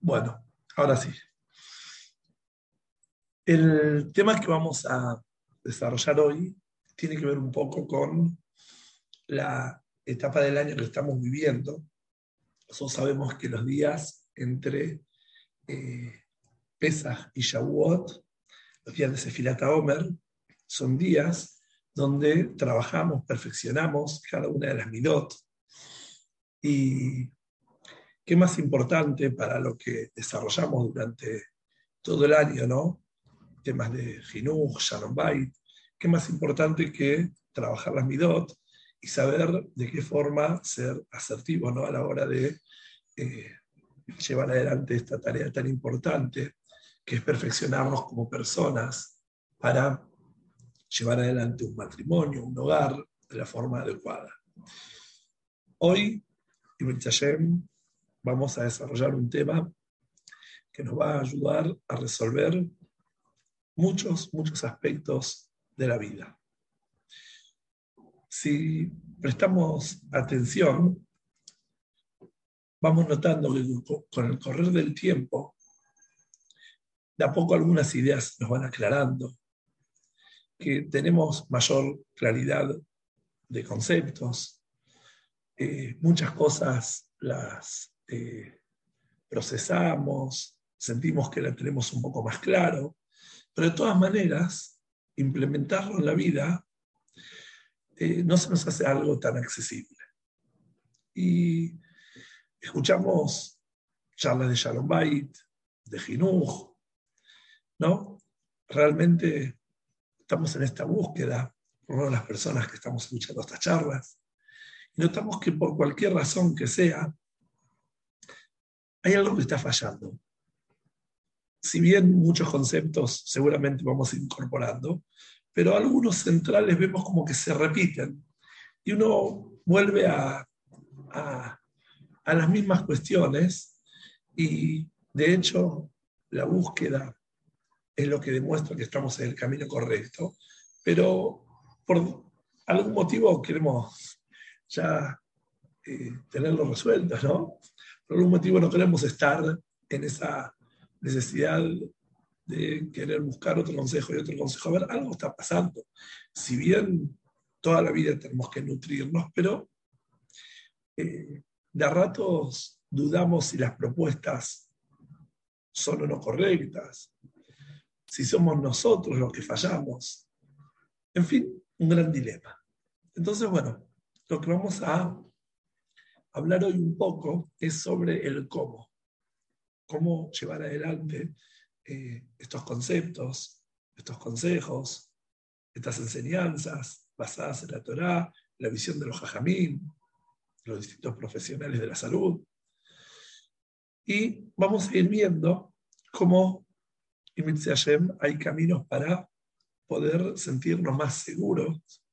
Bueno, ahora sí. El tema que vamos a desarrollar hoy tiene que ver un poco con la etapa del año que estamos viviendo. Nosotros sabemos que los días entre eh, Pesach y Shavuot, los días de Sefilata Omer, son días donde trabajamos, perfeccionamos cada una de las midot. Y qué más importante para lo que desarrollamos durante todo el año, ¿no? Temas de Jinuj, Shalom Bait, qué más importante que trabajar las midot y saber de qué forma ser asertivo ¿no? a la hora de eh, llevar adelante esta tarea tan importante que es perfeccionarnos como personas para llevar adelante un matrimonio, un hogar de la forma adecuada. Hoy, Ibn vamos a desarrollar un tema que nos va a ayudar a resolver muchos, muchos aspectos de la vida. Si prestamos atención, vamos notando que con el correr del tiempo, de a poco algunas ideas nos van aclarando, que tenemos mayor claridad de conceptos, eh, muchas cosas las eh, procesamos, sentimos que la tenemos un poco más claro, pero de todas maneras, implementarlo en la vida eh, no se nos hace algo tan accesible. Y escuchamos charlas de Shalom Bait, de Jinuj, ¿no? Realmente estamos en esta búsqueda, por lo las personas que estamos escuchando estas charlas, y notamos que por cualquier razón que sea, hay algo que está fallando. Si bien muchos conceptos seguramente vamos incorporando, pero algunos centrales vemos como que se repiten y uno vuelve a, las mismas cuestiones y de hecho la búsqueda es lo que demuestra que estamos en el camino correcto, pero por algún motivo queremos ya eh, tenerlo resuelto, ¿no? Por algún motivo no queremos estar en esa necesidad de querer buscar otro consejo y otro consejo. A ver, algo está pasando. Si bien toda la vida tenemos que nutrirnos, pero eh, de a ratos dudamos si las propuestas son o no correctas, si somos nosotros los que fallamos. En fin, un gran dilema. Entonces, bueno, lo que vamos a hablar hoy un poco es sobre el cómo. Cómo llevar adelante eh, estos conceptos, estos consejos, estas enseñanzas basadas en la Torá, la visión de los jajamín, los distintos profesionales de la salud. Y vamos a ir viendo cómo, en hay caminos para poder sentirnos más seguros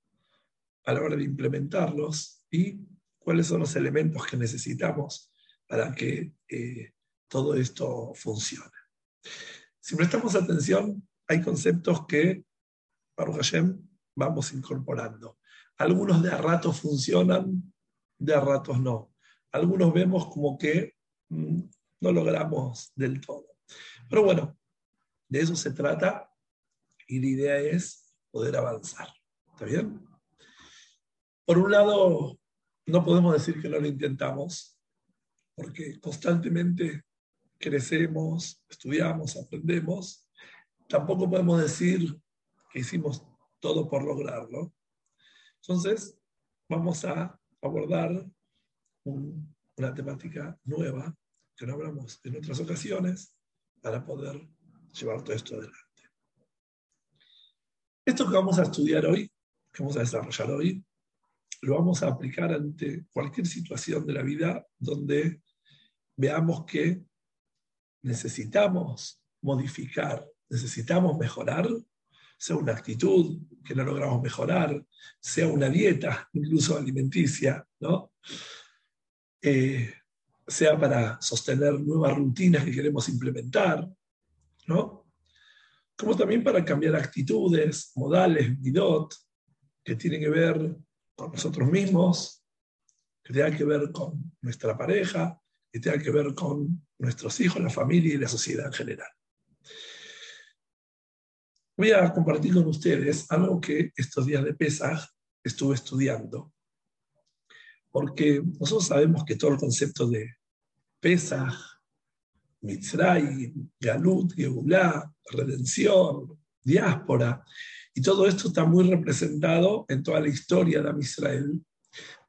a la hora de implementarlos y cuáles son los elementos que necesitamos para que eh, todo esto funcione. Si prestamos atención, hay conceptos que, Baruch Hashem, vamos incorporando. Algunos de a ratos funcionan, de a ratos no. Algunos vemos como que mm, no logramos del todo. Pero bueno, de eso se trata y la idea es poder avanzar. ¿Está bien? Por un lado, no podemos decir que no lo intentamos, porque constantemente crecemos, estudiamos, aprendemos, tampoco podemos decir que hicimos todo por lograrlo. Entonces, vamos a abordar una temática nueva que no hablamos en otras ocasiones para poder llevar todo esto adelante. Esto que vamos a estudiar hoy, que vamos a desarrollar hoy, lo vamos a aplicar ante cualquier situación de la vida donde veamos que necesitamos modificar, necesitamos mejorar, sea una actitud que no logramos mejorar, sea una dieta, incluso alimenticia, ¿no? Eh, sea para sostener nuevas rutinas que queremos implementar, ¿no? Como también para cambiar actitudes, modales, midot, que tienen que ver con nosotros mismos, que tengan que ver con nuestra pareja, y tenga que ver con nuestros hijos, la familia y la sociedad en general. Voy a compartir con ustedes algo que estos días de Pesaj estuve estudiando, porque nosotros sabemos que todo el concepto de Pesaj, Mitzray, Galut, Geulah, redención, diáspora, y todo esto está muy representado en toda la historia de Israel.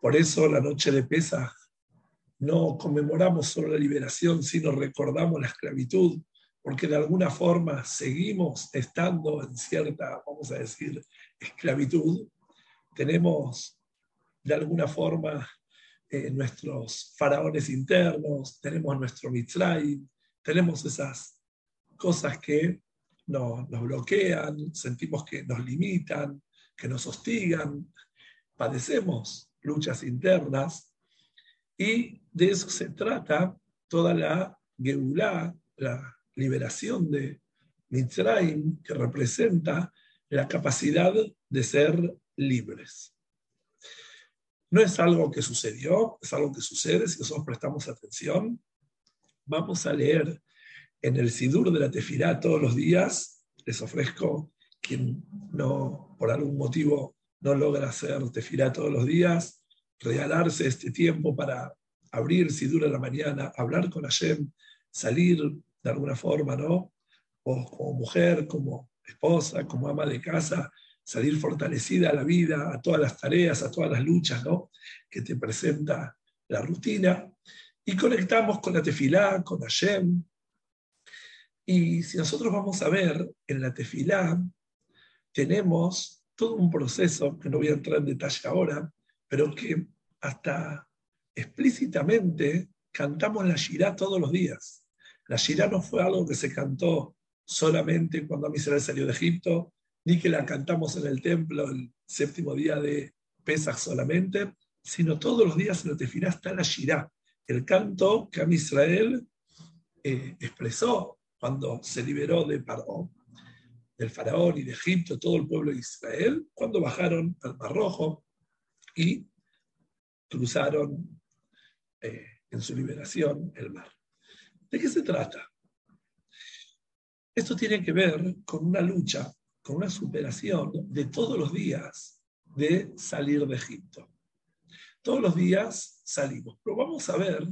Por eso la noche de Pesaj no conmemoramos solo la liberación, sino recordamos la esclavitud, porque de alguna forma seguimos estando en cierta, vamos a decir, esclavitud. Tenemos de alguna forma eh, nuestros faraones internos, tenemos nuestro Mitzray, tenemos esas cosas que nos, nos bloquean, sentimos que nos limitan, que nos hostigan, padecemos luchas internas y de eso se trata toda la Geulah, la liberación de Mitzrayim, que representa la capacidad de ser libres. No es algo que sucedió, es algo que sucede si nosotros prestamos atención. Vamos a leer en el Sidur de la Tefirá todos los días. Les ofrezco, quien no, por algún motivo, no logra hacer Tefirá todos los días, regalarse este tiempo para abrir Sidur en la mañana, hablar con Hashem, salir de alguna forma, ¿no? O como mujer, como esposa, como ama de casa, salir fortalecida a la vida, a todas las tareas, a todas las luchas, ¿no? Que te presenta la rutina. Y conectamos con la tefilá, con Hashem, y si nosotros vamos a ver en la tefilá, tenemos todo un proceso, que no voy a entrar en detalle ahora, pero que hasta explícitamente cantamos la Shirá todos los días. La Shirá no fue algo que se cantó solamente cuando Israel salió de Egipto, ni que la cantamos en el templo el séptimo día de Pesach solamente, sino todos los días en la tefilá está la Shirá, el canto que Israel eh, expresó cuando se liberó de Paró, del faraón y de Egipto, todo el pueblo de Israel, cuando bajaron al Mar Rojo y cruzaron eh, en su liberación el mar. ¿De qué se trata? Esto tiene que ver con una lucha, con una superación de todos los días de salir de Egipto. Todos los días salimos, pero vamos a ver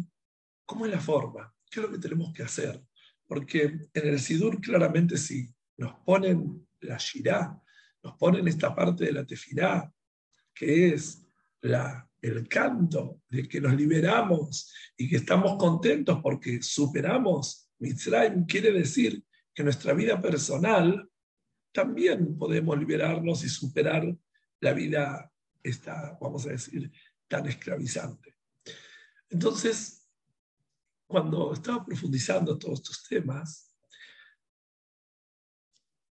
cómo es la forma, qué es lo que tenemos que hacer porque en el Sidur claramente sí, nos ponen la Shirá, nos ponen esta parte de la Tefirá, que es la, el canto de que nos liberamos y que estamos contentos porque superamos Mitzrayim, quiere decir que nuestra vida personal también podemos liberarnos y superar la vida, esta, vamos a decir, tan esclavizante. Entonces, cuando estaba profundizando todos estos temas,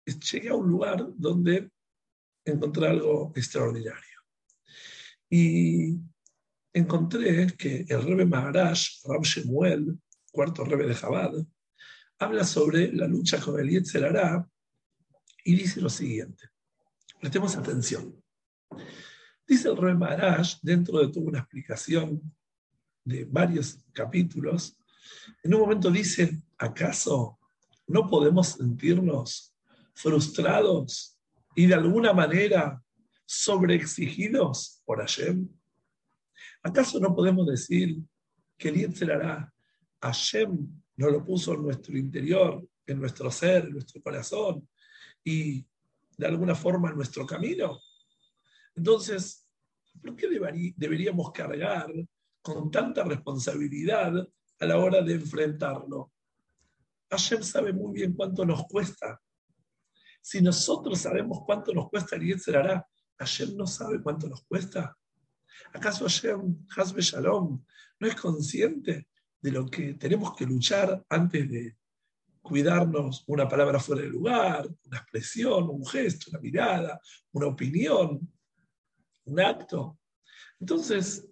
llegué a un lugar donde encontré algo extraordinario. Y encontré que el Rebe Maharaj, Ram Shemuel, cuarto Rebe de Jabad, habla sobre la lucha con el Yetzer y dice lo siguiente. Prestemos atención. Dice el Rebe Maharaj, dentro de toda una explicación de varios capítulos, en un momento dice, ¿acaso no podemos sentirnos frustrados y de alguna manera sobreexigidos por Hashem? ¿Acaso no podemos decir que el hará Hashem nos lo puso en nuestro interior, en nuestro ser, en nuestro corazón y de alguna forma en nuestro camino? Entonces, ¿por qué deberíamos cargar con tanta responsabilidad a la hora de enfrentarlo. Hashem sabe muy bien cuánto nos cuesta. Si nosotros sabemos cuánto nos cuesta el hará, Hashem no sabe cuánto nos cuesta. ¿Acaso Hashem, Hasbe Shalom, no es consciente de lo que tenemos que luchar antes de cuidarnos una palabra fuera de lugar, una expresión, un gesto, una mirada, una opinión, un acto? Entonces,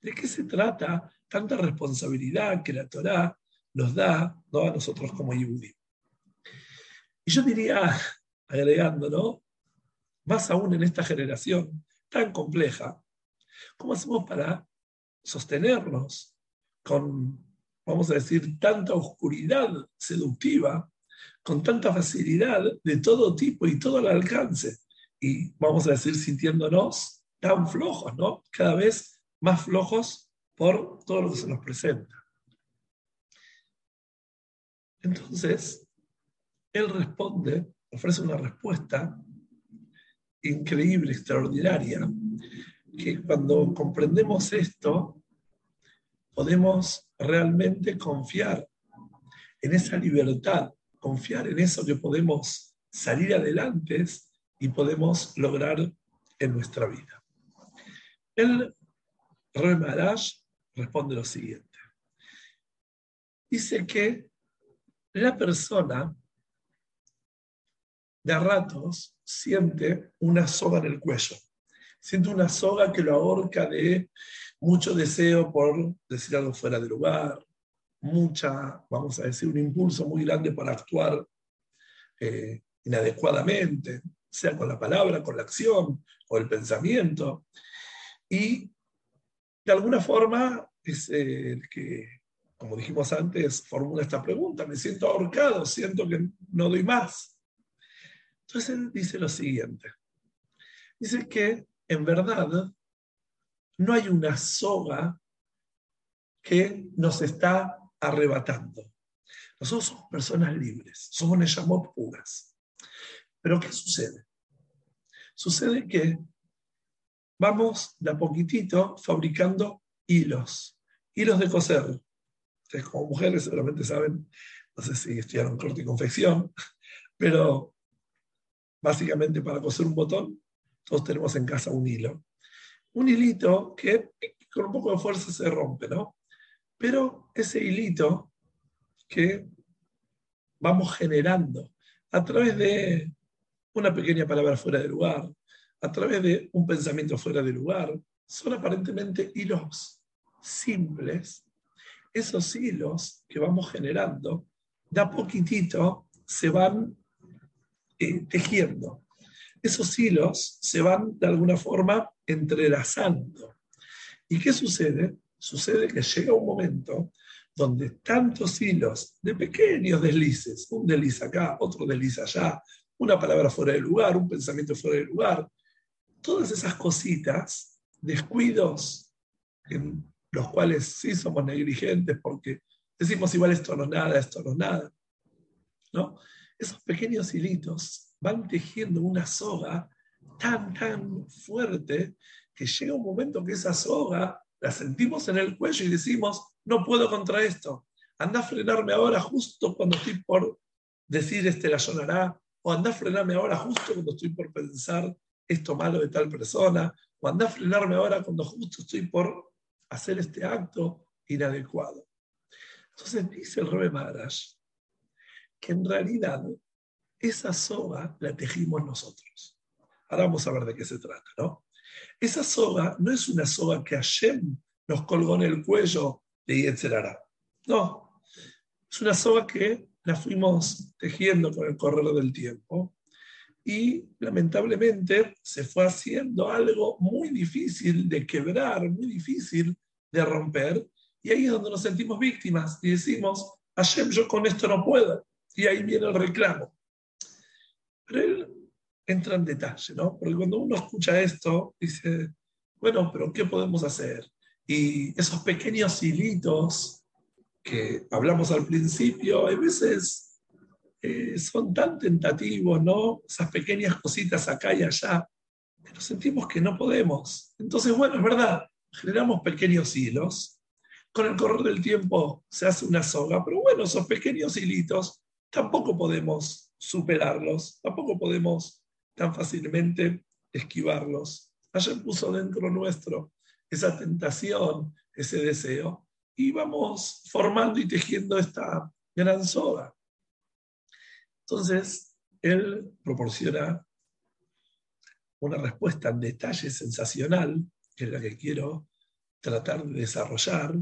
¿de qué se trata tanta responsabilidad que la Torá nos da ¿no? a nosotros como Yehudi. Y yo diría, agregando, ¿no? más aún en esta generación tan compleja, ¿cómo hacemos para sostenernos con, vamos a decir, tanta oscuridad seductiva, con tanta facilidad de todo tipo y todo al alcance. Y vamos a decir, sintiéndonos tan flojos, ¿no? Cada vez más flojos por todo lo que se nos presenta. Entonces, él responde, ofrece una respuesta increíble, extraordinaria, que cuando comprendemos esto, podemos realmente confiar en esa libertad, confiar en eso que podemos salir adelante y podemos lograr en nuestra vida. El Maharaj responde lo siguiente. Dice que la persona de a ratos siente una soga en el cuello, siente una soga que lo ahorca de mucho deseo por decir algo fuera de lugar, mucha, vamos a decir, un impulso muy grande para actuar eh, inadecuadamente, sea con la palabra, con la acción o el pensamiento. Y de alguna forma es el que, como dijimos antes, formula esta pregunta, me siento ahorcado, siento que no doy más. Entonces él dice lo siguiente, dice que en verdad no hay una soga que nos está arrebatando. Nosotros somos personas libres, somos Neyamot puras. Pero ¿qué sucede? Sucede que vamos de a poquitito fabricando hilos, hilos de coser. Ustedes como mujeres seguramente saben, no sé si estudiaron corte y confección, pero básicamente para coser un botón, todos tenemos en casa un hilo un hilito que con un poco de fuerza se rompe, ¿no? Pero ese hilito que vamos generando a través de una pequeña palabra fuera de lugar, a través de un pensamiento fuera de lugar, son aparentemente hilos simples. Esos hilos que vamos generando, de a poquitito se van eh, tejiendo. Esos hilos se van de alguna forma entrelazando. ¿Y qué sucede? Sucede que llega un momento donde tantos hilos de pequeños deslices, un desliz acá, otro desliz allá, una palabra fuera de lugar, un pensamiento fuera de lugar, todas esas cositas, descuidos en los cuales sí somos negligentes porque decimos igual esto no es nada, esto no es nada, ¿no? Esos pequeños hilitos van tejiendo una soga tan, tan fuerte que llega un momento que esa soga la sentimos en el cuello y decimos, no puedo contra esto. Anda a frenarme ahora justo cuando estoy por decir este la sonará, o anda a frenarme ahora justo cuando estoy por pensar esto malo de tal persona, o anda a frenarme ahora cuando justo estoy por hacer este acto inadecuado. Entonces dice el Rebe Maharaj que en realidad esa soga la tejimos nosotros. Ahora vamos a ver de qué se trata, ¿no? Esa soga no es una soga que Hashem nos colgó en el cuello de Yetzerara. No, es una soga que la fuimos tejiendo con el correr del tiempo y lamentablemente se fue haciendo algo muy difícil de quebrar, muy difícil de romper, y ahí es donde nos sentimos víctimas y decimos, Hashem, yo con esto no puedo, y ahí viene el reclamo. Pero él entra en detalle, ¿no? Porque cuando uno escucha esto, dice, bueno, pero ¿qué podemos hacer? Y esos pequeños hilitos que hablamos al principio, a veces eh, son tan tentativos, ¿no? Esas pequeñas cositas acá y allá, que nos sentimos que no podemos. Entonces, bueno, es verdad, generamos pequeños hilos. Con el correr del tiempo se hace una soga, pero bueno, esos pequeños hilitos tampoco podemos superarlos, tampoco podemos tan fácilmente esquivarlos. Ayer puso dentro nuestro esa tentación, ese deseo, y vamos formando y tejiendo esta gran soga. Entonces, él proporciona una respuesta en detalle sensacional, que es la que quiero tratar de desarrollar,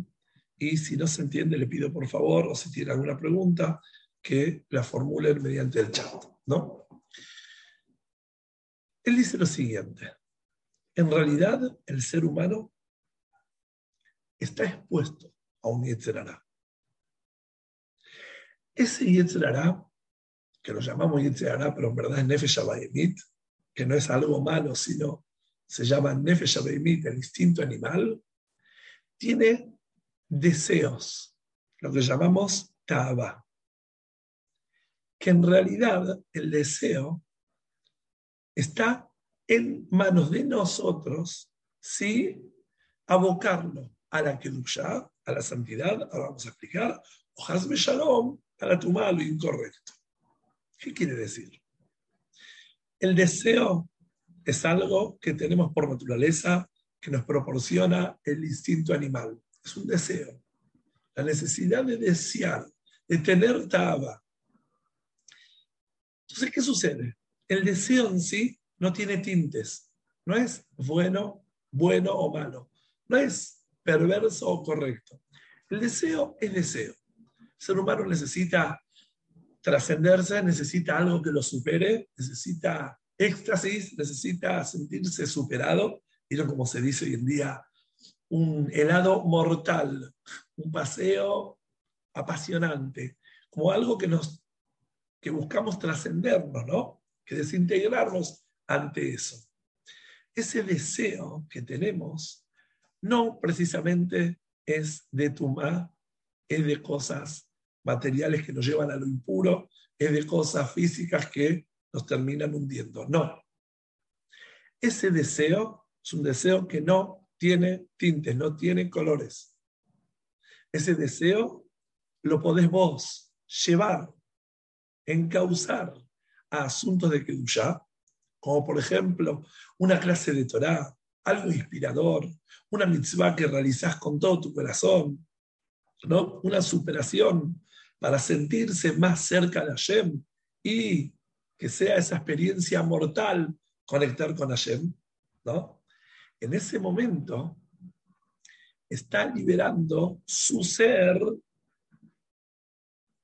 y si no se entiende, le pido por favor, o si tiene alguna pregunta, que la formulen mediante el chat, ¿no? Él dice lo siguiente, en realidad el ser humano está expuesto a un Yetzerará. Ese Yetzirará, que lo llamamos Yetzirará, pero en verdad es Nefesh Abayemit, que no es algo malo, sino se llama Nefesh Abayemit, el instinto animal, tiene deseos, lo que llamamos Taba. Que en realidad el deseo está en manos de nosotros si abocarlo a la Kedusha, a la santidad, ahora vamos a explicar, o Hazme Shalom, a la lo incorrecto. ¿Qué quiere decir? El deseo es algo que tenemos por naturaleza, que nos proporciona el instinto animal. Es un deseo. La necesidad de desear, de tener taba. Entonces, ¿qué sucede? El deseo en sí no tiene tintes. No es bueno, bueno o malo. No es perverso o correcto. El deseo es deseo. El ser humano necesita trascenderse, necesita algo que lo supere, necesita éxtasis, necesita sentirse superado, y como se dice hoy en día, un helado mortal, un paseo apasionante, como algo que nos que buscamos trascendernos, ¿no? Que desintegrarnos ante eso. Ese deseo que tenemos no precisamente es de tumá, es de cosas materiales que nos llevan a lo impuro, es de cosas físicas que nos terminan hundiendo. No. Ese deseo es un deseo que no tiene tintes, no tiene colores. Ese deseo lo podés vos llevar, encauzar a asuntos de Kedushá, como por ejemplo una clase de Torah, algo inspirador, una mitzvah que realizás con todo tu corazón, ¿no? una superación para sentirse más cerca de Hashem y que sea esa experiencia mortal conectar con Hashem, ¿no? En ese momento está liberando su ser,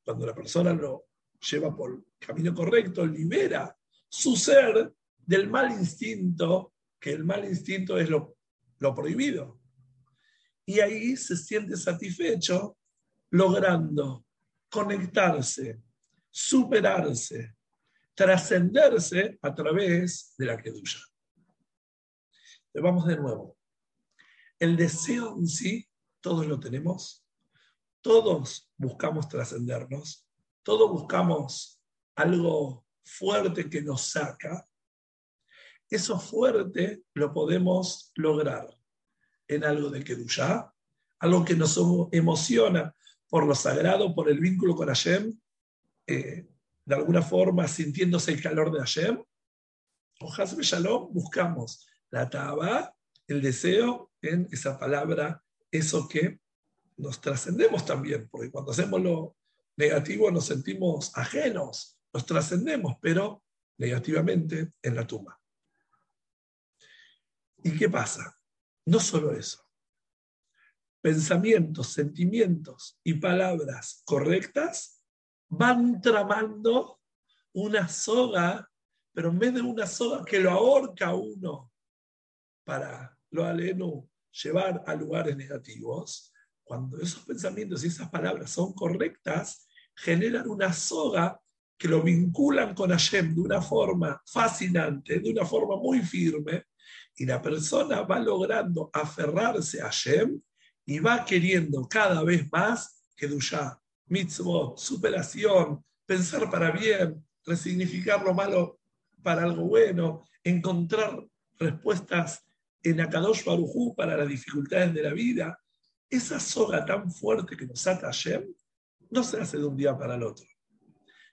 cuando la persona lo lleva por el camino correcto, libera su ser del mal instinto, que el mal instinto es lo, lo prohibido. Y ahí se siente satisfecho logrando conectarse, superarse, trascenderse a través de la Kedusha. Vamos de nuevo. El deseo en sí, todos lo tenemos, todos buscamos trascendernos, todos buscamos algo fuerte que nos saca. Eso fuerte lo podemos lograr en algo de Kedusha, algo que nos emociona por lo sagrado, por el vínculo con Hashem, eh, de alguna forma sintiéndose el calor de Hashem, o Hasbe Shalom, buscamos la taba, el deseo en esa palabra, eso que nos trascendemos también, porque cuando hacemos lo negativo nos sentimos ajenos, nos trascendemos, pero negativamente en la tumba. ¿Y qué pasa? No solo eso. Pensamientos, sentimientos y palabras correctas van tramando una soga, pero en vez de una soga que lo ahorca uno para lo aleno llevar a lugares negativos, cuando esos pensamientos y esas palabras son correctas, generan una soga que lo vinculan con Hashem de una forma fascinante, de una forma muy firme, y la persona va logrando aferrarse a Hashem y va queriendo cada vez más que Dusha, mitzvot, superación, pensar para bien, resignificar lo malo para algo bueno, encontrar respuestas en Akadosh Barujú para las dificultades de la vida. Esa soga tan fuerte que nos ata Hashem no se hace de un día para el otro.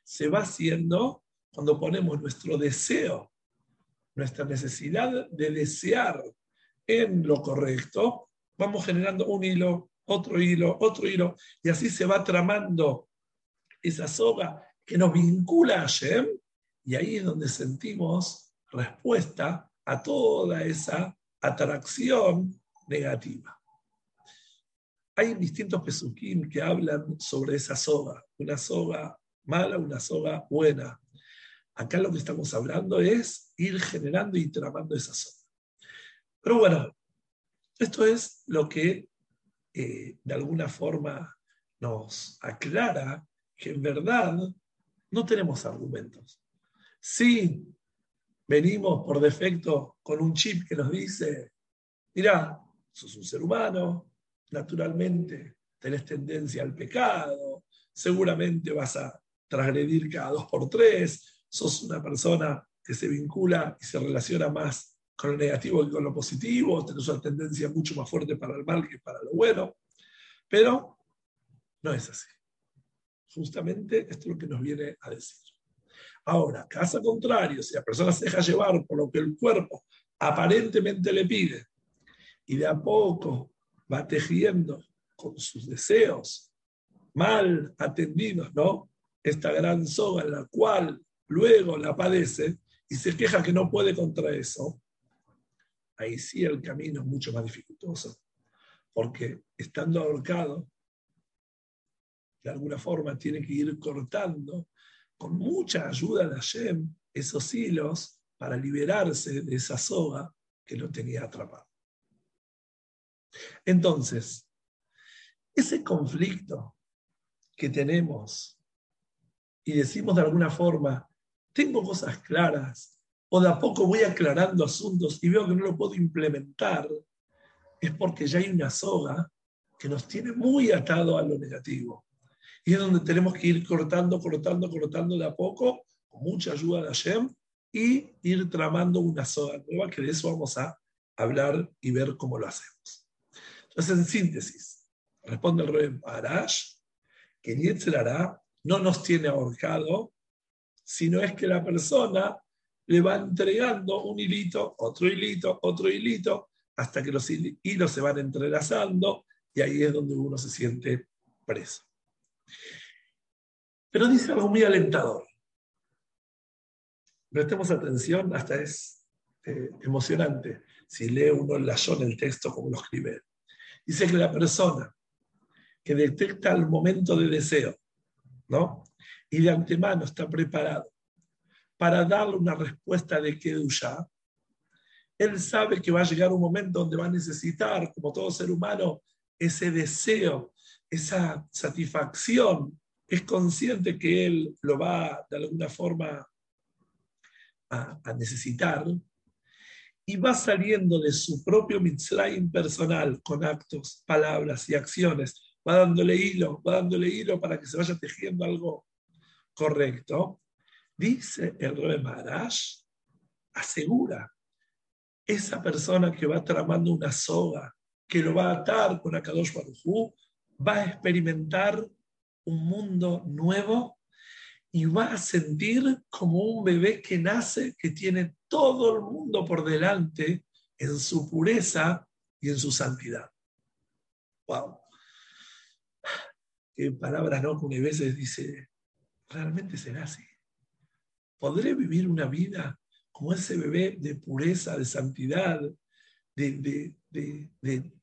Se va haciendo cuando ponemos nuestro deseo, nuestra necesidad de desear en lo correcto, vamos generando un hilo, otro hilo, otro hilo, y así se va tramando esa soga que nos vincula a Hashem, y ahí es donde sentimos respuesta a toda esa atracción negativa. Hay distintos pesukim que hablan sobre esa soga, una soga mala, una soga buena. Acá lo que estamos hablando es ir generando y tramando esa soga. Pero bueno, esto es lo que eh, de alguna forma nos aclara que en verdad no tenemos argumentos. Sí, venimos por defecto con un chip que nos dice, mira, sos un ser humano, naturalmente tenés tendencia al pecado, seguramente vas a transgredir cada dos por tres, sos una persona que se vincula y se relaciona más con lo negativo que con lo positivo, tenés una tendencia mucho más fuerte para el mal que para lo bueno, pero no es así. Justamente esto es lo que nos viene a decir. Ahora, caso contrario, si la persona se deja llevar por lo que el cuerpo aparentemente le pide y de a poco va tejiendo con sus deseos mal atendidos, ¿no? Esta gran soga en la cual luego la padece y se queja que no puede contra eso, ahí sí el camino es mucho más dificultoso, porque estando ahorcado, de alguna forma tiene que ir cortando con mucha ayuda de Hashem esos hilos para liberarse de esa soga que lo tenía atrapado. Entonces, ese conflicto que tenemos y decimos de alguna forma, tengo cosas claras, o de a poco voy aclarando asuntos y veo que no lo puedo implementar, es porque ya hay una soga que nos tiene muy atado a lo negativo. Y es donde tenemos que ir cortando, cortando, cortando de a poco, con mucha ayuda de Hashem, y ir tramando una soga nueva, que de eso vamos a hablar y ver cómo lo hacemos. Entonces, en síntesis, responde el rey Arash, que Yetzer no nos tiene ahorcado, sino es que la persona le va entregando un hilito, otro hilito, otro hilito, hasta que los hilos se van entrelazando y ahí es donde uno se siente preso. Pero dice algo muy alentador. Prestemos atención, hasta es eh, emocionante si lee uno el layón el texto como lo escribe. Dice que la persona que detecta el momento de deseo, ¿no? Y de antemano está preparado para darle una respuesta de Kedusha, él sabe que va a llegar un momento donde va a necesitar, como todo ser humano, ese deseo, esa satisfacción. Es consciente que él lo va de alguna forma a, a necesitar. Y va saliendo de su propio mitzvah personal con actos, palabras y acciones. Va dándole hilo, va dándole hilo para que se vaya tejiendo algo correcto. Dice el Rebe Marash, asegura, esa persona que va tramando una soga, que lo va a atar con Akadosh Baruj va a experimentar un mundo nuevo y va a sentir como un bebé que nace, que tiene todo el mundo por delante en su pureza y en su santidad. ¡Wow! Qué palabras, ¿no? Que a veces dice, realmente será así. ¿Podré vivir una vida como ese bebé de pureza, de santidad, de,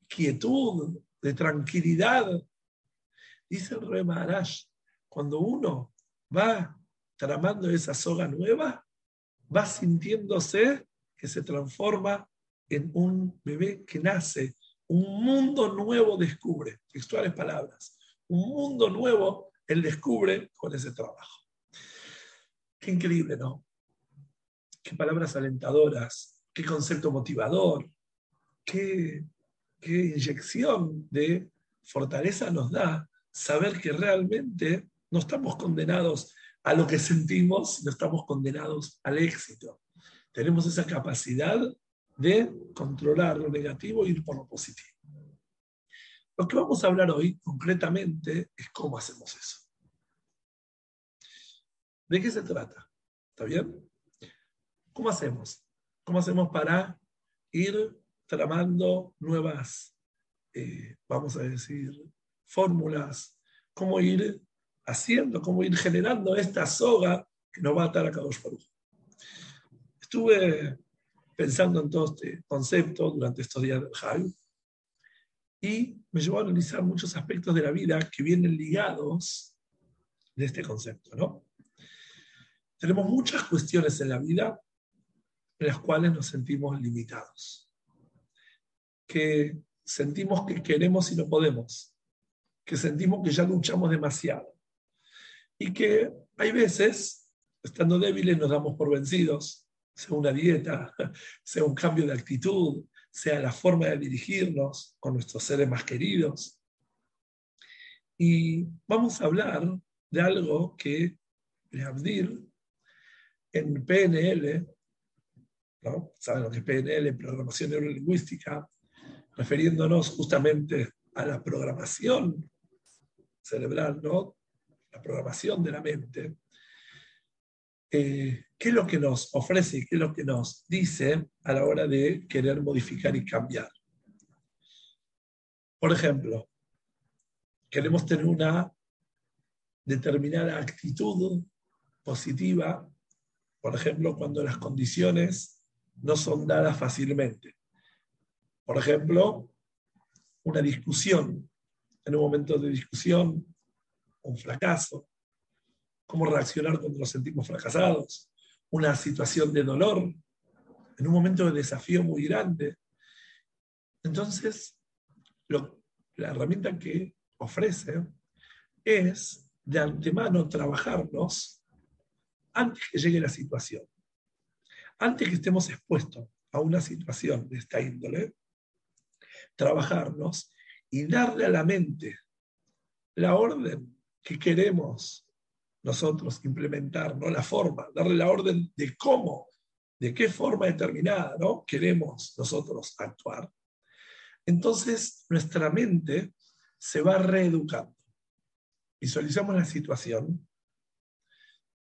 quietud, de tranquilidad? Dice el rey Maharaj, cuando uno va tramando esa soga nueva, va sintiéndose que se transforma en un bebé que nace, un mundo nuevo descubre, textuales palabras, un mundo nuevo él descubre con ese trabajo. Qué increíble, ¿no? Qué palabras alentadoras, qué concepto motivador, qué, inyección de fortaleza nos da saber que realmente no estamos condenados a lo que sentimos, no estamos condenados al éxito. Tenemos esa capacidad de controlar lo negativo e ir por lo positivo. Lo que vamos a hablar hoy concretamente es cómo hacemos eso. ¿De qué se trata? ¿Está bien? ¿Cómo hacemos? ¿Cómo hacemos para ir tramando nuevas, eh, vamos a decir, fórmulas? ¿Cómo ir haciendo, cómo ir generando esta soga que nos va a atar a Kadosh Baruch? Estuve pensando en todo este concepto durante estos días del Hajj y me llevó a analizar muchos aspectos de la vida que vienen ligados de este concepto, ¿no? Tenemos muchas cuestiones en la vida en las cuales nos sentimos limitados, que sentimos que queremos y no podemos, que sentimos que ya luchamos demasiado, y que hay veces, estando débiles, nos damos por vencidos, sea una dieta, sea un cambio de actitud, sea la forma de dirigirnos con nuestros seres más queridos. Y vamos a hablar de algo que Abdir en PNL, ¿no? ¿saben lo que es PNL? Programación neurolingüística, refiriéndonos justamente a la programación cerebral, ¿no? la programación de la mente, eh, ¿qué es lo que nos ofrece y qué es lo que nos dice a la hora de querer modificar y cambiar? Por ejemplo, queremos tener una determinada actitud positiva, por ejemplo, cuando las condiciones no son dadas fácilmente. Por ejemplo, una discusión, en un momento de discusión, un fracaso, cómo reaccionar cuando nos sentimos fracasados, una situación de dolor, en un momento de desafío muy grande. Entonces, la herramienta que ofrece es de antemano trabajarnos antes que llegue la situación. Antes que estemos expuestos a una situación de esta índole, trabajarnos y darle a la mente la orden que queremos nosotros implementar, ¿no? La forma, darle la orden de cómo, de qué forma determinada, ¿no? Queremos nosotros actuar. Entonces, nuestra mente se va reeducando. Visualizamos la situación.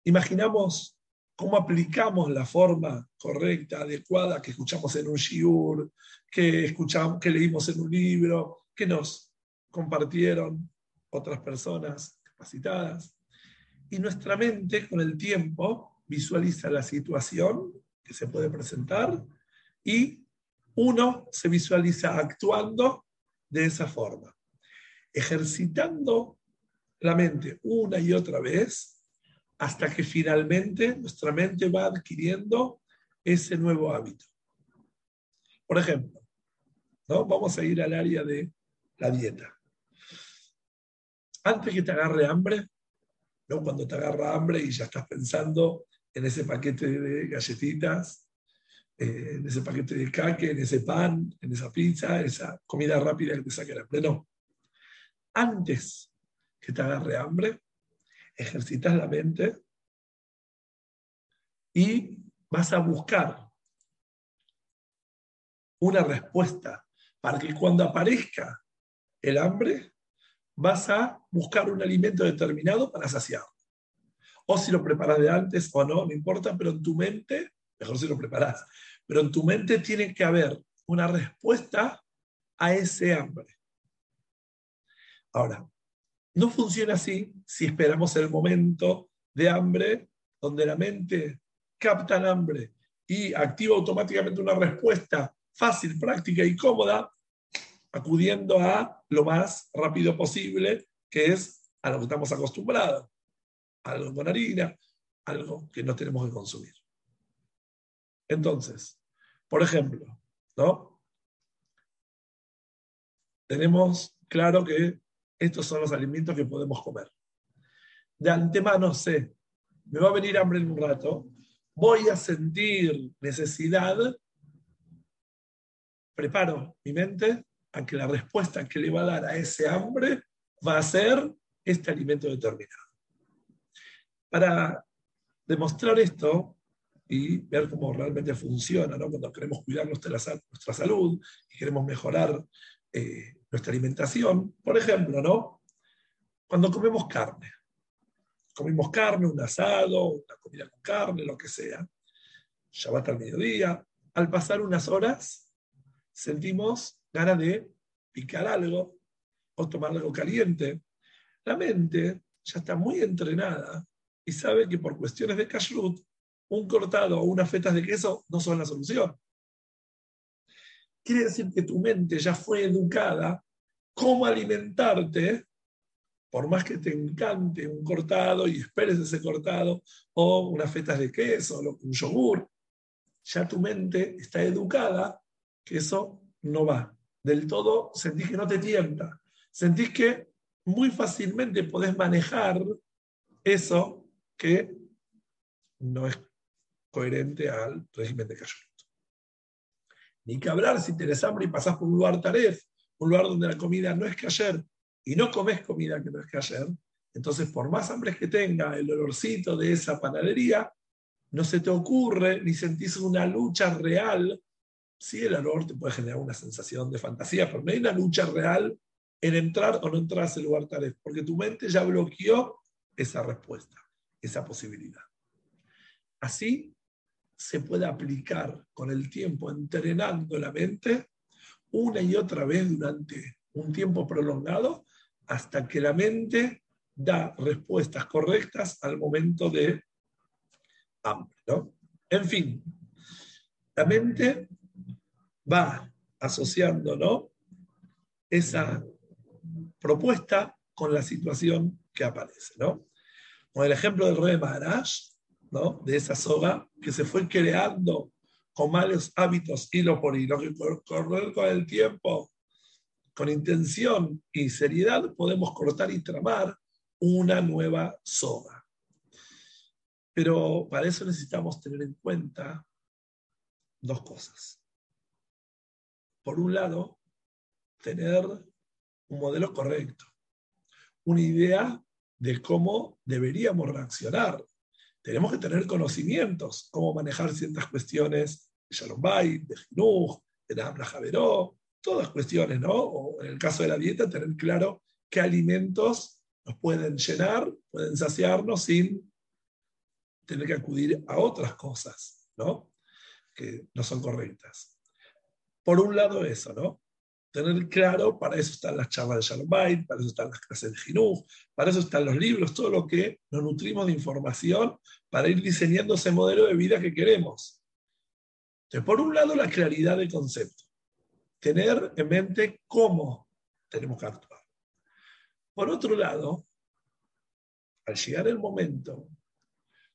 Imaginamos cómo aplicamos la forma correcta, adecuada que escuchamos en un shiur, que, escuchamos, que leímos en un libro, que nos compartieron otras personas capacitadas. Y nuestra mente con el tiempo visualiza la situación que se puede presentar y uno se visualiza actuando de esa forma, ejercitando la mente una y otra vez hasta que finalmente nuestra mente va adquiriendo ese nuevo hábito. Por ejemplo, ¿no? vamos a ir al área de la dieta antes que te agarre hambre, ¿no? cuando te agarra hambre y ya estás pensando en ese paquete de galletitas, eh, en ese paquete de caque, en ese pan, en esa pizza, esa comida rápida que te saque el hambre. No. Antes que te agarre hambre, ejercitas la mente y vas a buscar una respuesta para que cuando aparezca el hambre, vas a buscar un alimento determinado para saciar. O si lo preparas de antes o no, no importa, pero en tu mente, mejor si lo preparas, pero en tu mente tiene que haber una respuesta a ese hambre. Ahora, no funciona así si esperamos el momento de hambre donde la mente capta el hambre y activa automáticamente una respuesta fácil, práctica y cómoda, acudiendo a lo más rápido posible, que es a lo que estamos acostumbrados, algo con harina, algo que no tenemos que consumir. Entonces, por ejemplo, ¿no? Tenemos claro que estos son los alimentos que podemos comer. De antemano sé, me va a venir hambre en un rato, voy a sentir necesidad, preparo mi mente a que la respuesta que le va a dar a ese hambre va a ser este alimento determinado. Para demostrar esto y ver cómo realmente funciona, cuando queremos cuidar nuestra, nuestra salud y queremos mejorar eh, nuestra alimentación, por ejemplo, ¿no? cuando comemos carne, comemos carne, un asado, una comida con carne, lo que sea, ya va el mediodía, al pasar unas horas sentimos ganas de picar algo o tomar algo caliente. La mente ya está muy entrenada y sabe que por cuestiones de kashrut, un cortado o unas fetas de queso no son la solución. Quiere decir que tu mente ya fue educada cómo alimentarte, por más que te encante un cortado y esperes ese cortado, o unas fetas de queso, o un yogur, ya tu mente está educada que eso no va. Del todo sentís que no te tienta. Sentís que muy fácilmente podés manejar Eso que no es coherente al régimen de Kashrut. Ni que hablar si tenés hambre y pasás por un lugar taref, un lugar donde la comida no es ayer y no comes comida que no es ayer, entonces por más hambre que tenga el olorcito de esa panadería, no se te ocurre ni sentís una lucha real. Sí, el olor te puede generar una sensación de fantasía, pero no hay una lucha real en entrar o no entrar a ese lugar taref, porque tu mente ya bloqueó esa respuesta, esa posibilidad. Así se puede aplicar con el tiempo, entrenando la mente una y otra vez durante un tiempo prolongado hasta que la mente da respuestas correctas al momento de hambre. En fin, la mente va asociando ¿no? esa propuesta con la situación que aparece. ¿no? Con el ejemplo del rey Maharaj, de esa soga que se fue creando con malos hábitos hilo por hilo, que correr con el tiempo, con intención y seriedad, podemos cortar y tramar una nueva soga. Pero para eso necesitamos tener en cuenta dos cosas. Por un lado, tener un modelo correcto, una idea de cómo deberíamos reaccionar tenemos que tener conocimientos, cómo manejar ciertas cuestiones de Shalom Bay, de Jinuj, de Nabla Javeró, todas cuestiones, ¿no? O en el caso de la dieta, tener claro qué alimentos nos pueden llenar, pueden saciarnos sin tener que acudir a otras cosas, ¿no? Que no son correctas. Por un lado eso, ¿no? tener claro, para eso están las charlas de Shalom para eso están las clases de Jinuj, para eso están los libros, todo lo que nos nutrimos de información para ir diseñando ese modelo de vida que queremos. Entonces, por un lado, la claridad del concepto, tener en mente cómo tenemos que actuar. Por otro lado, al llegar el momento,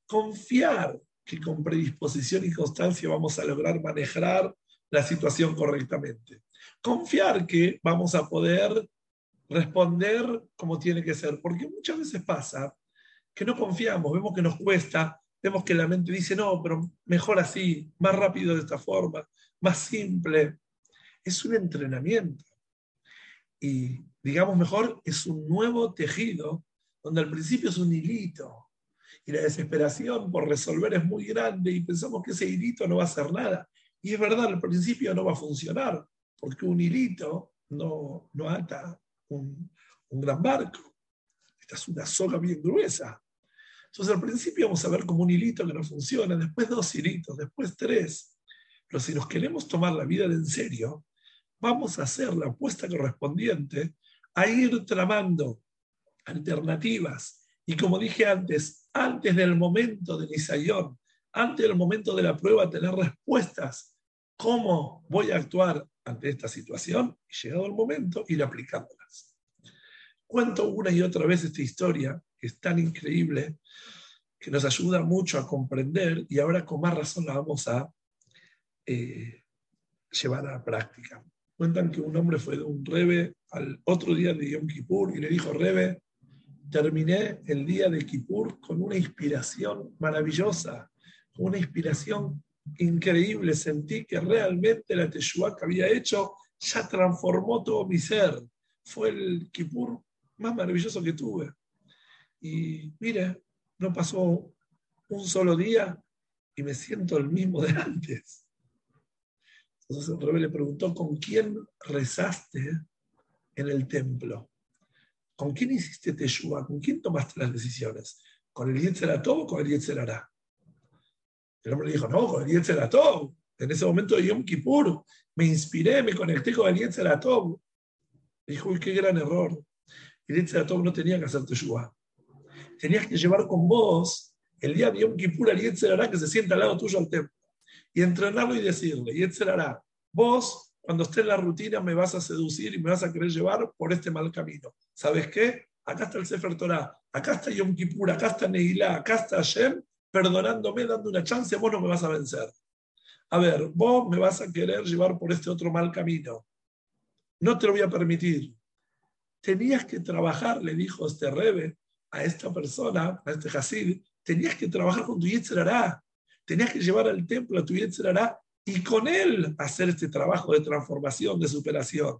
confiar que con predisposición y constancia vamos a lograr manejar la situación correctamente confiar que vamos a poder responder como tiene que ser, porque muchas veces pasa que no confiamos, vemos que nos cuesta, vemos que la mente dice, no, pero mejor así, más rápido de esta forma, más simple. Es un entrenamiento. Y digamos mejor, es un nuevo tejido, donde al principio es un hilito. Y la desesperación por resolver es muy grande y pensamos que ese hilito no va a hacer nada. Y es verdad, al principio no va a funcionar porque un hilito no, no ata un, un gran barco. Esta es una soga bien gruesa. Entonces al principio vamos a ver como un hilito que no funciona, después dos hilitos, después tres. Pero si nos queremos tomar la vida en serio, vamos a hacer la apuesta correspondiente a ir tramando alternativas. Y como dije antes, antes del momento del Isayón, antes del momento de la prueba, tener respuestas. ¿Cómo voy a actuar ante esta situación y llegado el momento ir aplicándolas. Cuento una y otra vez esta historia que es tan increíble que nos ayuda mucho a comprender y ahora con más razón la vamos a eh, llevar a la práctica. Cuentan que un hombre fue de un rebe al otro día de Yom Kippur y le dijo, rebe, terminé el día de Kippur con una inspiración maravillosa, una inspiración increíble, sentí que realmente la Teshua que había hecho ya transformó todo mi ser. Fue el Kippur más maravilloso que tuve. Y mire, no pasó un solo día y me siento el mismo de antes. Entonces el rey le preguntó, ¿con quién rezaste en el templo? ¿Con quién hiciste Teshua? ¿Con quién tomaste las decisiones? ¿Con el Yetzerato o con el Yetzerará? El hombre dijo, no, con el Yetzeratov. En ese momento de Yom Kippur me inspiré, me conecté con el Yetzeratov. Dijo, uy, qué gran error. El Yetzeratov no tenía que hacer Teshuvah. Tenías que llevar con vos el día de Yom Kippur al Yetzerará que se sienta al lado tuyo al templo. Y entrenarlo y decirle, Yetzerará, vos cuando esté en la rutina me vas a seducir y me vas a querer llevar por este mal camino. ¿Sabes qué? Acá está el Sefer Torah, acá está Yom Kippur, acá está Neilá, acá está Hashem, perdonándome, dando una chance, vos no me vas a vencer. A ver, vos me vas a querer llevar por este otro mal camino. No te lo voy a permitir. Tenías que trabajar, le dijo este rebe, a esta persona, a este Hasid, tenías que trabajar con tu Yetzerará, tenías que llevar al templo a tu Yetzerará y con él hacer este trabajo de transformación, de superación.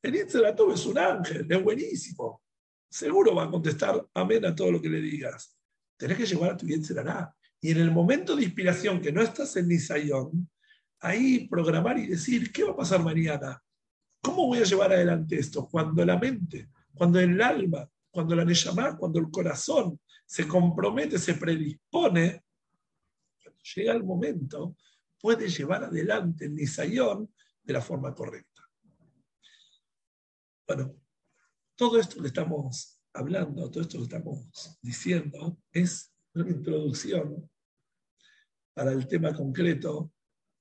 El Yetzerará es un ángel, es buenísimo. Seguro va a contestar amén a todo lo que le digas. Tenés que llevar a tu Yetzerará. Y en el momento de inspiración que no estás en Nisayón, ahí programar y decir, ¿qué va a pasar mañana? ¿Cómo voy a llevar adelante esto? Cuando la mente, cuando el alma, cuando la Neyamá, cuando el corazón se compromete, se predispone, cuando llega el momento, puede llevar adelante el Nisayón de la forma correcta. Bueno, todo esto que estamos hablando, todo esto que estamos diciendo, es una introducción para el tema concreto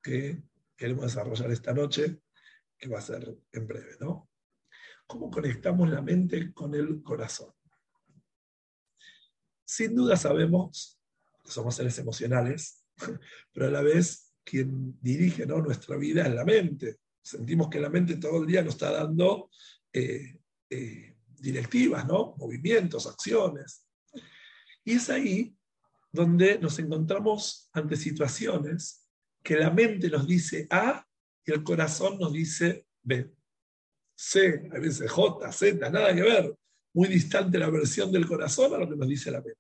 que queremos desarrollar esta noche, que va a ser en breve, ¿no? ¿Cómo conectamos la mente con el corazón? Sin duda sabemos que somos seres emocionales, pero a la vez quien dirige nuestra vida es la mente. Sentimos que la mente todo el día nos está dando eh, eh, directivas, ¿no? movimientos, acciones. Y es ahí donde nos encontramos ante situaciones que la mente nos dice A y el corazón nos dice B. C, a veces J, Z, nada que ver. Muy distante la versión del corazón a lo que nos dice la mente.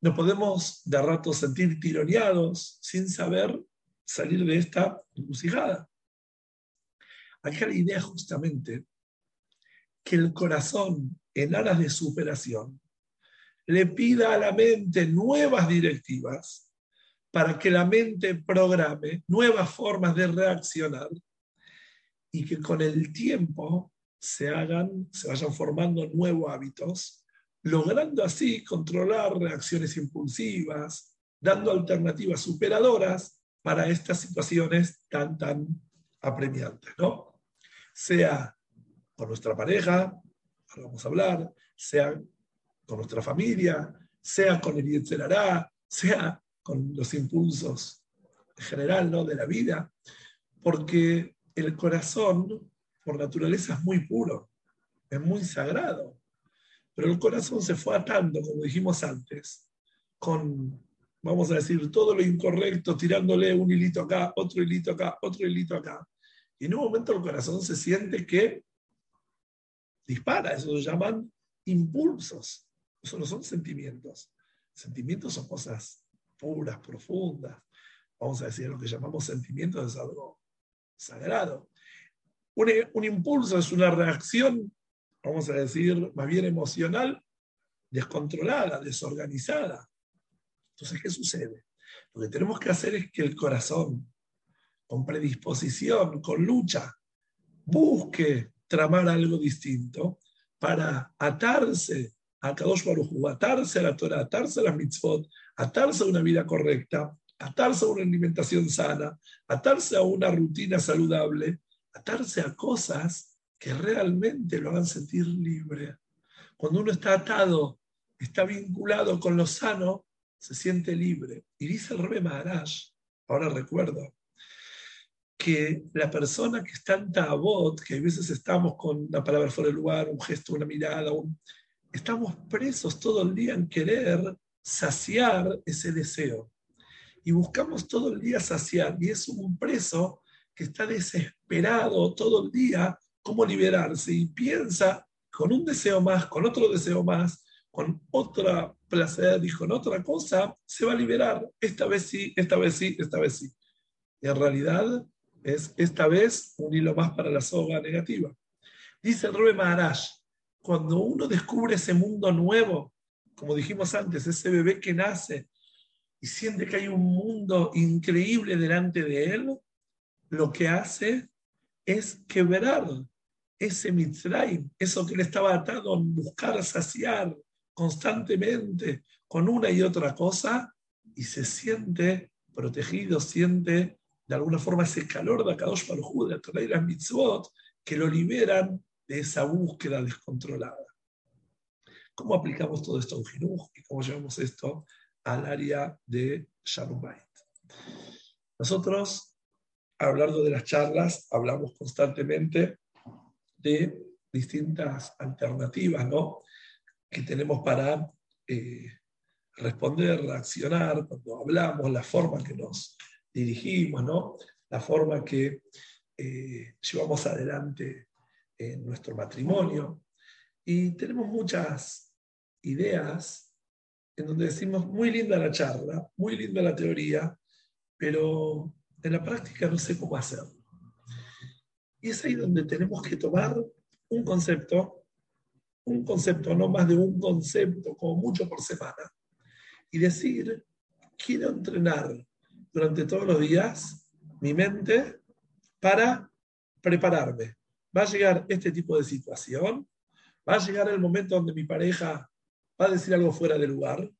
Nos podemos de rato sentir tironeados sin saber salir de esta encrucijada. Acá la idea justamente que el corazón, en aras de superación, le pida a la mente nuevas directivas para que la mente programe nuevas formas de reaccionar y que con el tiempo se hagan, se vayan formando nuevos hábitos, logrando así controlar reacciones impulsivas, dando alternativas superadoras para estas situaciones tan, tan apremiantes, ¿no? Sea con nuestra pareja, ahora vamos a hablar, sea con nuestra familia, sea con el Yetzerará, sea con los impulsos en general ¿no? de la vida, porque el corazón por naturaleza es muy puro, es muy sagrado, pero el corazón se fue atando, como dijimos antes, con, vamos a decir, todo lo incorrecto, tirándole un hilito acá, otro hilito acá, otro hilito acá. Y en un momento el corazón se siente que dispara, eso se llaman impulsos, eso no son sentimientos. Sentimientos son cosas puras, profundas. Vamos a decir, lo que llamamos sentimientos es algo sagrado. Un, impulso es una reacción, vamos a decir, más bien emocional, descontrolada, desorganizada. Entonces, ¿qué sucede? Lo que tenemos que hacer es que el corazón, con predisposición, con lucha, busque tramar algo distinto para atarse a Kadosh Baruj atarse a la Torah, atarse a las mitzvot, atarse a una vida correcta, atarse a una alimentación sana, atarse a una rutina saludable, atarse a cosas que realmente lo hagan sentir libre. Cuando uno está atado, está vinculado con lo sano, se siente libre. Y dice el Rebe Maharaj, ahora recuerdo, que la persona que está en Tabot, que a veces estamos con una palabra fuera de lugar, un gesto, una mirada, estamos presos todo el día en querer saciar ese deseo. Y buscamos todo el día saciar. Y es un preso que está desesperado todo el día cómo liberarse y piensa con un deseo más, con otro deseo más, con otra placer y con otra cosa, se va a liberar. Esta vez sí, esta vez sí, esta vez sí. Y en realidad es esta vez un hilo más para la soga negativa. Dice el Rebe Maharaj, cuando uno descubre ese mundo nuevo, como dijimos antes, ese bebé que nace y siente que hay un mundo increíble delante de él, lo que hace es quebrar ese Mitzrayim, eso que le estaba atado a buscar saciar constantemente con una y otra cosa, y se siente protegido, siente de alguna forma ese calor de Akadosh Baruj de Torah y las mitzvot, que lo liberan de esa búsqueda descontrolada. ¿Cómo aplicamos todo esto a un y cómo llevamos esto al área de Shalom? Nosotros, largo de las charlas, hablamos constantemente de distintas alternativas, ¿no? que tenemos para eh, responder, reaccionar, cuando hablamos, la forma que nos dirigimos, ¿no? la forma que eh, llevamos adelante en nuestro matrimonio. Y tenemos muchas ideas en donde decimos, muy linda la charla, muy linda la teoría, pero en la práctica no sé cómo hacerlo. Y es ahí donde tenemos que tomar un concepto, un concepto, no más de un concepto, como mucho por semana, y decir, quiero entrenar durante todos los días mi mente para prepararme. Va a llegar este tipo de situación, va a llegar el momento donde mi pareja va a decir algo fuera de lugar,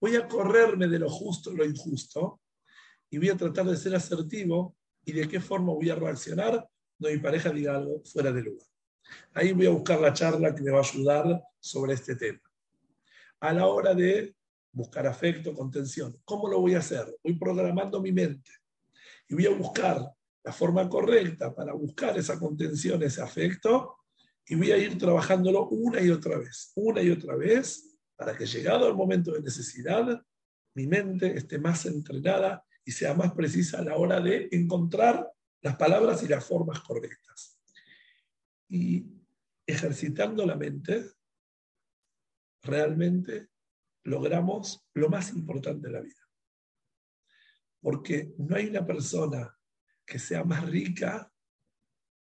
voy a correrme de lo justo y lo injusto y voy a tratar de ser asertivo y de qué forma voy a reaccionar cuando mi pareja diga algo fuera de lugar. Ahí voy a buscar la charla que me va a ayudar sobre este tema. A la hora de buscar afecto, contención, ¿cómo lo voy a hacer? Voy programando mi mente y voy a buscar la forma correcta para buscar esa contención, ese afecto, y voy a ir trabajándolo una y otra vez, una y otra vez, para que llegado el momento de necesidad, mi mente esté más entrenada y sea más precisa a la hora de encontrar las palabras y las formas correctas. Y ejercitando la mente, realmente logramos lo más importante de la vida. Porque no hay una persona que sea más rica,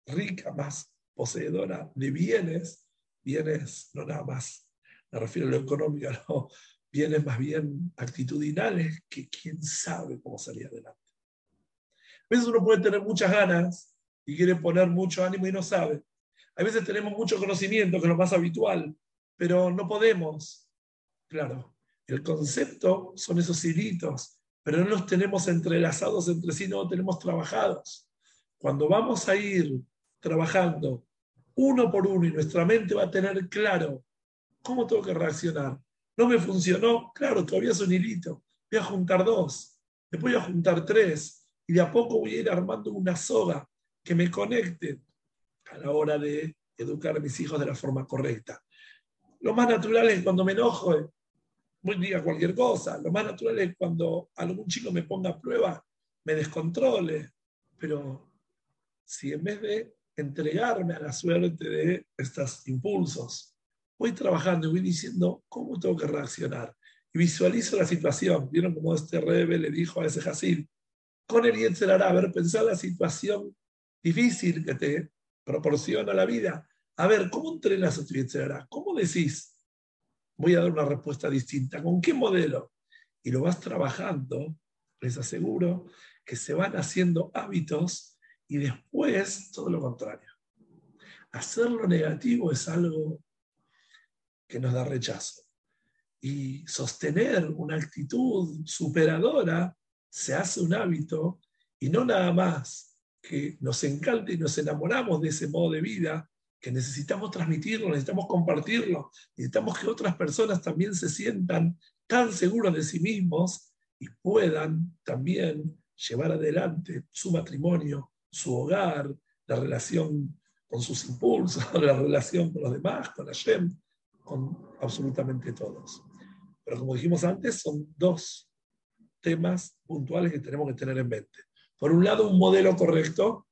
rica, más poseedora de bienes, bienes no nada más, me refiero a lo económico, no, bienes más bien actitudinales, que quién sabe cómo salir adelante. A veces uno puede tener muchas ganas y quiere poner mucho ánimo y no sabe. A veces tenemos mucho conocimiento, que es lo más habitual, pero no podemos. Claro, el concepto son esos hilitos pero no los tenemos entrelazados entre sí, no los tenemos trabajados. Cuando vamos a ir trabajando uno por uno y nuestra mente va a tener claro cómo tengo que reaccionar. No me funcionó, claro, todavía es un hilito. Voy a juntar dos, después voy a juntar tres y de a poco voy a ir armando una soga que me conecte a la hora de educar a mis hijos de la forma correcta. Lo más natural es cuando me enojo, muy diga cualquier cosa. Lo más natural es cuando algún chico me ponga a prueba, me descontrole. Pero si en vez de entregarme a la suerte de estos impulsos, voy trabajando y voy diciendo cómo tengo que reaccionar. Y visualizo la situación. ¿Vieron cómo este rebe le dijo a ese Hasid? Con el Yetzerara, a ver, pensar la situación difícil que te proporciona la vida. A ver, ¿cómo entrenas a tu Yetzerara? ¿Cómo decís? voy a dar una respuesta distinta. ¿Con qué modelo? Y lo vas trabajando, les aseguro que se van haciendo hábitos y después todo lo contrario. Hacer lo negativo es algo que nos da rechazo. Y sostener una actitud superadora se hace un hábito y no nada más que nos encante y nos enamoramos de ese modo de vida, que necesitamos transmitirlo, necesitamos compartirlo, necesitamos que otras personas también se sientan tan seguros de sí mismos y puedan también llevar adelante su matrimonio, su hogar, la relación con sus impulsos, la relación con los demás, con la Shem, con absolutamente todos. Pero como dijimos antes, son dos temas puntuales que tenemos que tener en mente. Por un lado, un modelo correcto,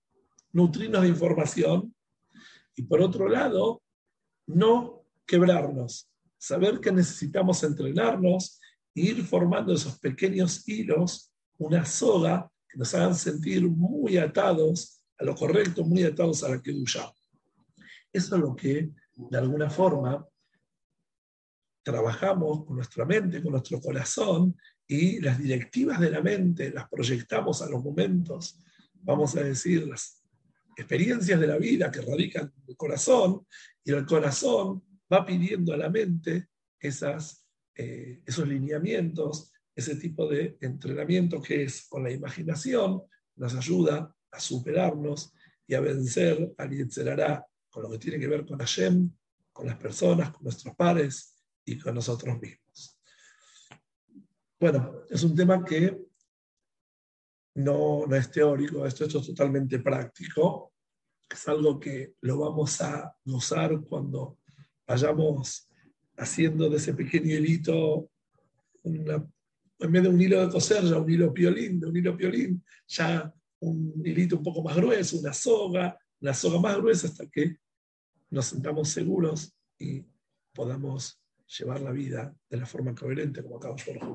nutrirnos de información, y por otro lado, no quebrarnos, saber que necesitamos entrenarnos e ir formando esos pequeños hilos, una soga que nos hagan sentir muy atados a lo correcto, muy atados a la Kedusha. Eso es lo que, de alguna forma, trabajamos con nuestra mente, con nuestro corazón, y las directivas de la mente las proyectamos a los momentos, vamos a decir, las experiencias de la vida que radican en el corazón, y el corazón va pidiendo a la mente esas, eh, esos lineamientos, ese tipo de entrenamiento que es con la imaginación, nos ayuda a superarnos y a vencer al Yetzerará con lo que tiene que ver con Hashem, con las personas, con nuestros pares y con nosotros mismos. Bueno, es un tema que no, no es teórico, esto, es totalmente práctico. Es algo que lo vamos a gozar cuando vayamos haciendo de ese pequeño hilito, en vez de un hilo de coser, ya un hilo piolín, de un hilo piolín, ya un hilito un poco más grueso, una soga, una soga más gruesa hasta que nos sintamos seguros y podamos llevar la vida de la forma coherente como acabamos por los